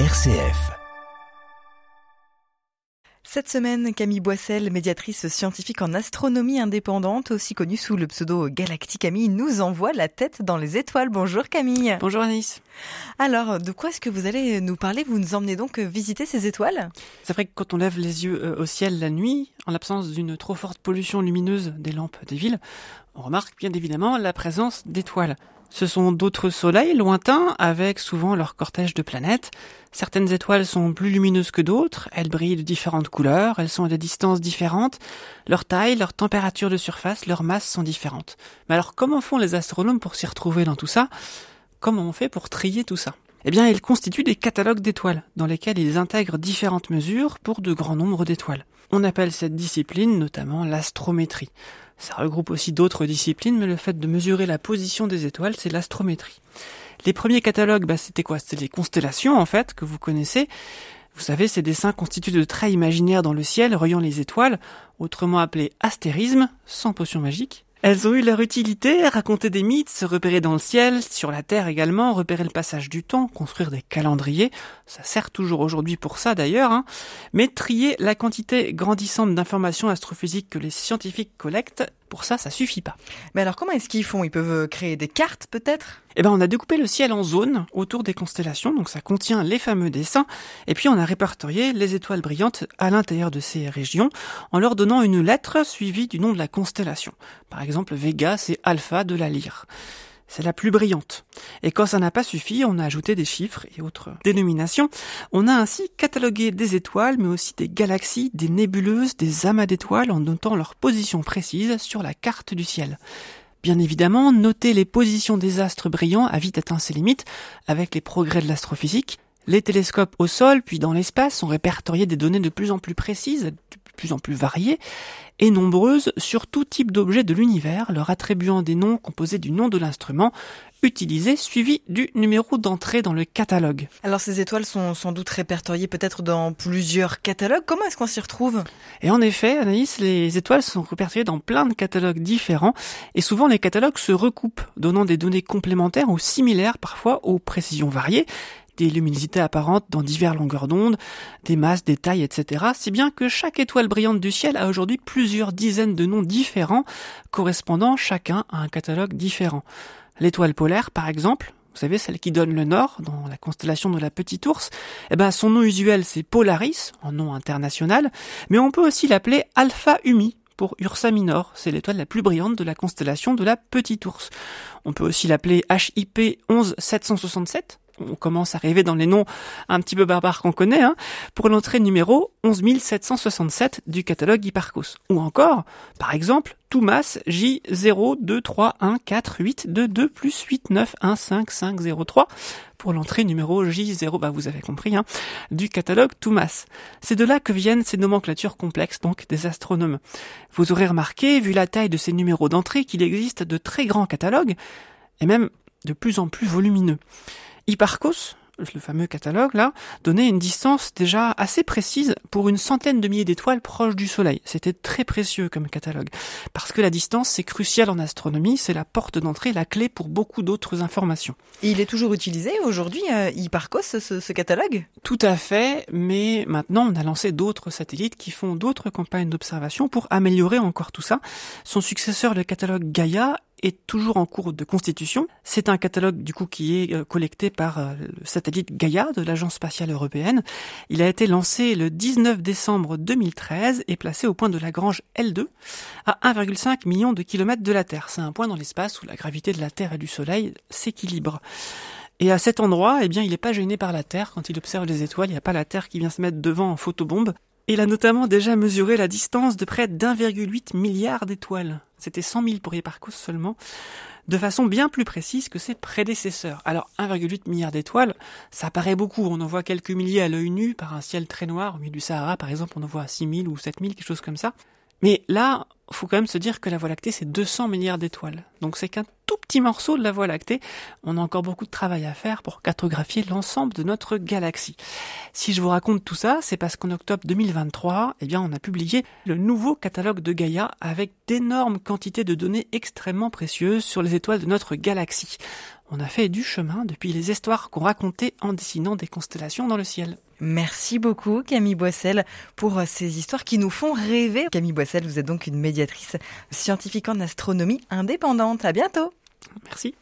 RCF. Cette semaine, Camille Boissel, médiatrice scientifique en astronomie indépendante, aussi connue sous le pseudo Galactic Camille, nous envoie la tête dans les étoiles. Bonjour Camille. Bonjour Anis. Alors, de quoi est-ce que vous allez nous parler? Vous nous emmenez donc visiter ces étoiles? C'est vrai que quand on lève les yeux euh, au ciel la nuit, en l'absence d'une trop forte pollution lumineuse des lampes des villes, on remarque bien évidemment la présence d'étoiles. Ce sont d'autres soleils lointains avec souvent leur cortège de planètes. Certaines étoiles sont plus lumineuses que d'autres, elles brillent de différentes couleurs, elles sont à des distances différentes, leur taille, leur température de surface, leur masse sont différentes. Mais alors comment font les astronomes pour s'y retrouver dans tout ça? Comment on fait pour trier tout ça? Eh bien, ils constituent des catalogues d'étoiles, dans lesquels ils intègrent différentes mesures pour de grands nombres d'étoiles. On appelle cette discipline notamment l'astrométrie. Ça regroupe aussi d'autres disciplines, mais le fait de mesurer la position des étoiles, c'est l'astrométrie. Les premiers catalogues, bah, c'était quoi? C'était les constellations, en fait, que vous connaissez. Vous savez, ces dessins constituent de traits imaginaires dans le ciel, reliant les étoiles, autrement appelés astérismes, sans potion magique. Elles ont eu leur utilité, raconter des mythes, se repérer dans le ciel, sur la Terre également, repérer le passage du temps, construire des calendriers, ça sert toujours aujourd'hui pour ça d'ailleurs, hein. mais trier la quantité grandissante d'informations astrophysiques que les scientifiques collectent, pour ça, ça suffit pas. Mais alors comment est-ce qu'ils font? Ils peuvent créer des cartes peut-être? Eh ben on a découpé le ciel en zones autour des constellations, donc ça contient les fameux dessins, et puis on a répertorié les étoiles brillantes à l'intérieur de ces régions en leur donnant une lettre suivie du nom de la constellation. Par exemple, Vega, c'est Alpha de la lyre c'est la plus brillante. Et quand ça n'a pas suffi, on a ajouté des chiffres et autres dénominations. On a ainsi catalogué des étoiles, mais aussi des galaxies, des nébuleuses, des amas d'étoiles en notant leur position précise sur la carte du ciel. Bien évidemment, noter les positions des astres brillants a vite atteint ses limites avec les progrès de l'astrophysique. Les télescopes au sol puis dans l'espace ont répertorié des données de plus en plus précises, plus en plus variées et nombreuses sur tout type d'objets de l'univers, leur attribuant des noms composés du nom de l'instrument utilisé, suivi du numéro d'entrée dans le catalogue. Alors ces étoiles sont sans doute répertoriées peut-être dans plusieurs catalogues. Comment est-ce qu'on s'y retrouve? Et en effet, Anaïs, les étoiles sont répertoriées dans plein de catalogues différents, et souvent les catalogues se recoupent, donnant des données complémentaires ou similaires parfois aux précisions variées, des luminosités apparentes dans diverses longueurs d'onde, des masses, des tailles, etc. Si bien que chaque étoile brillante du ciel a aujourd'hui plusieurs dizaines de noms différents, correspondant chacun à un catalogue différent. L'étoile polaire, par exemple, vous savez, celle qui donne le nord, dans la constellation de la Petite Ourse, eh ben, son nom usuel c'est Polaris, en nom international, mais on peut aussi l'appeler Alpha Umi, pour Ursa Minor, c'est l'étoile la plus brillante de la constellation de la Petite Ourse. On peut aussi l'appeler HIP 11767, on commence à arriver dans les noms un petit peu barbares qu'on connaît, hein, pour l'entrée numéro 11767 du catalogue Hipparcos. Ou encore, par exemple, Toumas J02314822 plus 89150503 pour l'entrée numéro J0, bah vous avez compris, hein, du catalogue Toumas. C'est de là que viennent ces nomenclatures complexes, donc des astronomes. Vous aurez remarqué, vu la taille de ces numéros d'entrée, qu'il existe de très grands catalogues, et même de plus en plus volumineux. Hipparcos, le fameux catalogue là, donnait une distance déjà assez précise pour une centaine de milliers d'étoiles proches du Soleil. C'était très précieux comme catalogue. Parce que la distance, c'est crucial en astronomie, c'est la porte d'entrée, la clé pour beaucoup d'autres informations. Et il est toujours utilisé aujourd'hui, euh, Hipparcos, ce, ce catalogue? Tout à fait, mais maintenant on a lancé d'autres satellites qui font d'autres campagnes d'observation pour améliorer encore tout ça. Son successeur, le catalogue Gaia, est toujours en cours de constitution. C'est un catalogue du coup qui est euh, collecté par euh, le satellite Gaia de l'Agence spatiale européenne. Il a été lancé le 19 décembre 2013 et placé au point de Lagrange L2 à 1,5 million de kilomètres de la Terre. C'est un point dans l'espace où la gravité de la Terre et du Soleil s'équilibre. Et à cet endroit, eh bien, il n'est pas gêné par la Terre. Quand il observe les étoiles, il n'y a pas la Terre qui vient se mettre devant en photobombe. Il a notamment déjà mesuré la distance de près d'1,8 milliard d'étoiles. C'était 100 000 pour Hipparcos seulement, de façon bien plus précise que ses prédécesseurs. Alors 1,8 milliard d'étoiles, ça paraît beaucoup, on en voit quelques milliers à l'œil nu par un ciel très noir, au milieu du Sahara par exemple, on en voit 6 000 ou 7 000, quelque chose comme ça. Mais là, faut quand même se dire que la Voie lactée, c'est 200 milliards d'étoiles. Donc c'est qu'un petit morceau de la Voie lactée. On a encore beaucoup de travail à faire pour cartographier l'ensemble de notre galaxie. Si je vous raconte tout ça, c'est parce qu'en octobre 2023, eh bien, on a publié le nouveau catalogue de Gaïa avec d'énormes quantités de données extrêmement précieuses sur les étoiles de notre galaxie. On a fait du chemin depuis les histoires qu'on racontait en dessinant des constellations dans le ciel. Merci beaucoup Camille Boissel pour ces histoires qui nous font rêver. Camille Boissel, vous êtes donc une médiatrice scientifique en astronomie indépendante. À bientôt. Merci.